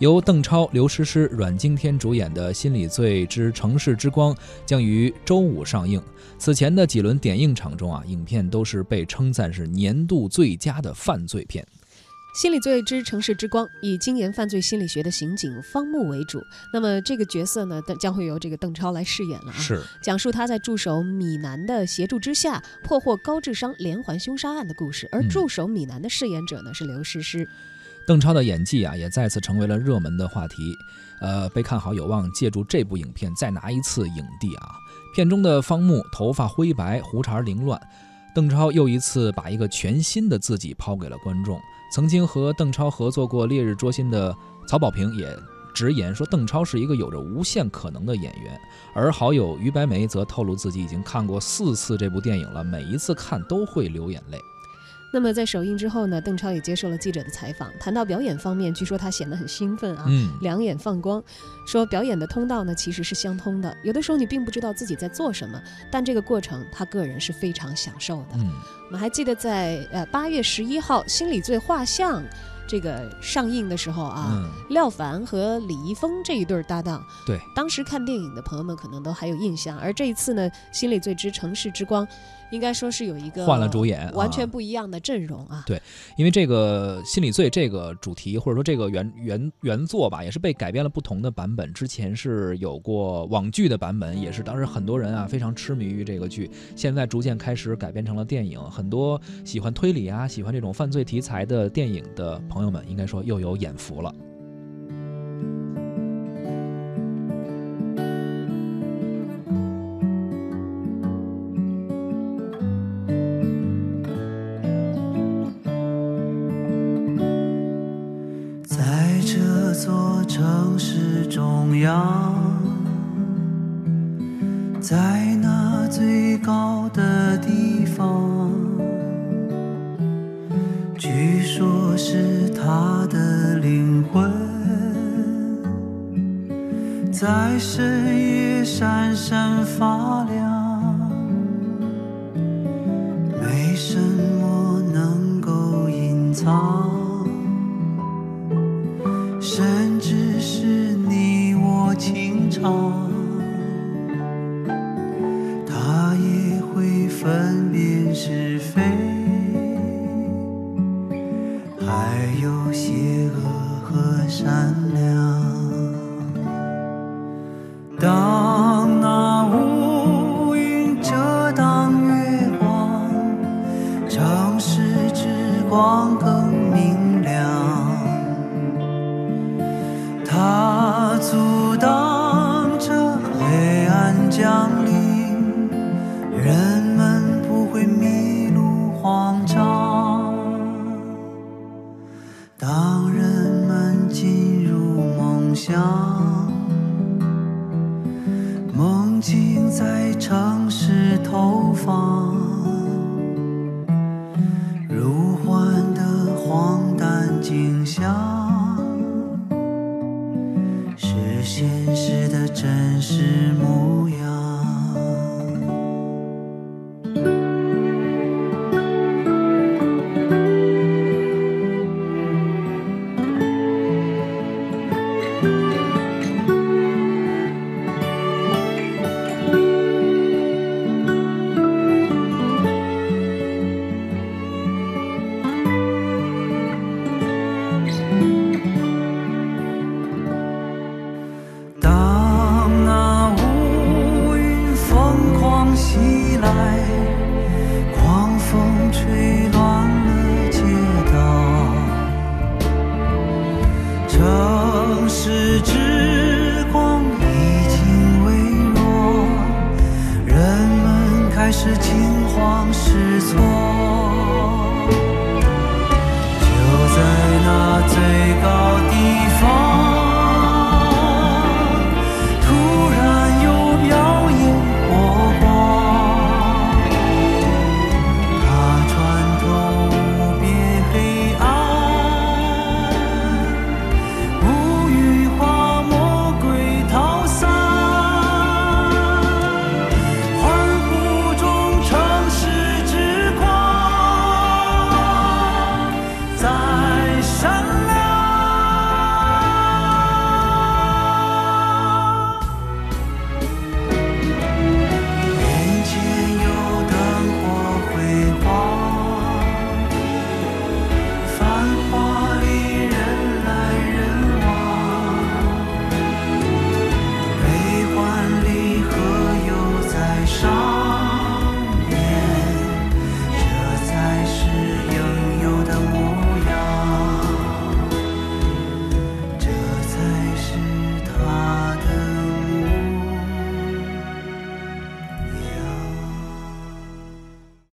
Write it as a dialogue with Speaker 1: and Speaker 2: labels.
Speaker 1: 由邓超、刘诗诗、阮经天主演的《心理罪之城市之光》将于周五上映。此前的几轮点映场中啊，影片都是被称赞是年度最佳的犯罪片。
Speaker 2: 《心理罪之城市之光》以精研犯罪心理学的刑警方木为主，那么这个角色呢，将会由这个邓超来饰演了啊。
Speaker 1: 是，
Speaker 2: 讲述他在助手米南的协助之下破获高智商连环凶杀案的故事。而助手米南的饰演者呢是刘诗诗。
Speaker 1: 邓超的演技啊，也再次成为了热门的话题，呃，被看好有望借助这部影片再拿一次影帝啊。片中的方木头发灰白，胡茬凌乱，邓超又一次把一个全新的自己抛给了观众。曾经和邓超合作过《烈日灼心》的曹保平也直言说，邓超是一个有着无限可能的演员。而好友于白眉则透露自己已经看过四次这部电影了，每一次看都会流眼泪。
Speaker 2: 那么在首映之后呢，邓超也接受了记者的采访，谈到表演方面，据说他显得很兴奋啊，两眼放光，说表演的通道呢其实是相通的，有的时候你并不知道自己在做什么，但这个过程他个人是非常享受的。我们还记得在呃八月十一号《心理罪画像》这个上映的时候啊，廖凡和李易峰这一对搭档，
Speaker 1: 对，
Speaker 2: 当时看电影的朋友们可能都还有印象，而这一次呢，《心理罪之城市之光》。应该说是有一个
Speaker 1: 换了主演，
Speaker 2: 完全不一样的阵容啊。
Speaker 1: 对，因为这个心理罪这个主题或者说这个原原原作吧，也是被改编了不同的版本。之前是有过网剧的版本，也是当时很多人啊非常痴迷于这个剧。现在逐渐开始改编成了电影，很多喜欢推理啊、喜欢这种犯罪题材的电影的朋友朋友们，应该说又有眼福了。
Speaker 3: 在这座城市中央，在那最高的地方，据说是他的灵魂，在深夜闪闪发亮，没什么能够隐藏。甚至是你我情长他也会分辨是非，邪恶和善良。当那乌云遮挡月光，城市之光更明亮。他阻城市投放，如幻的荒诞景象，是现实的真实模样。是之光已经微弱，人们开始惊慌失措。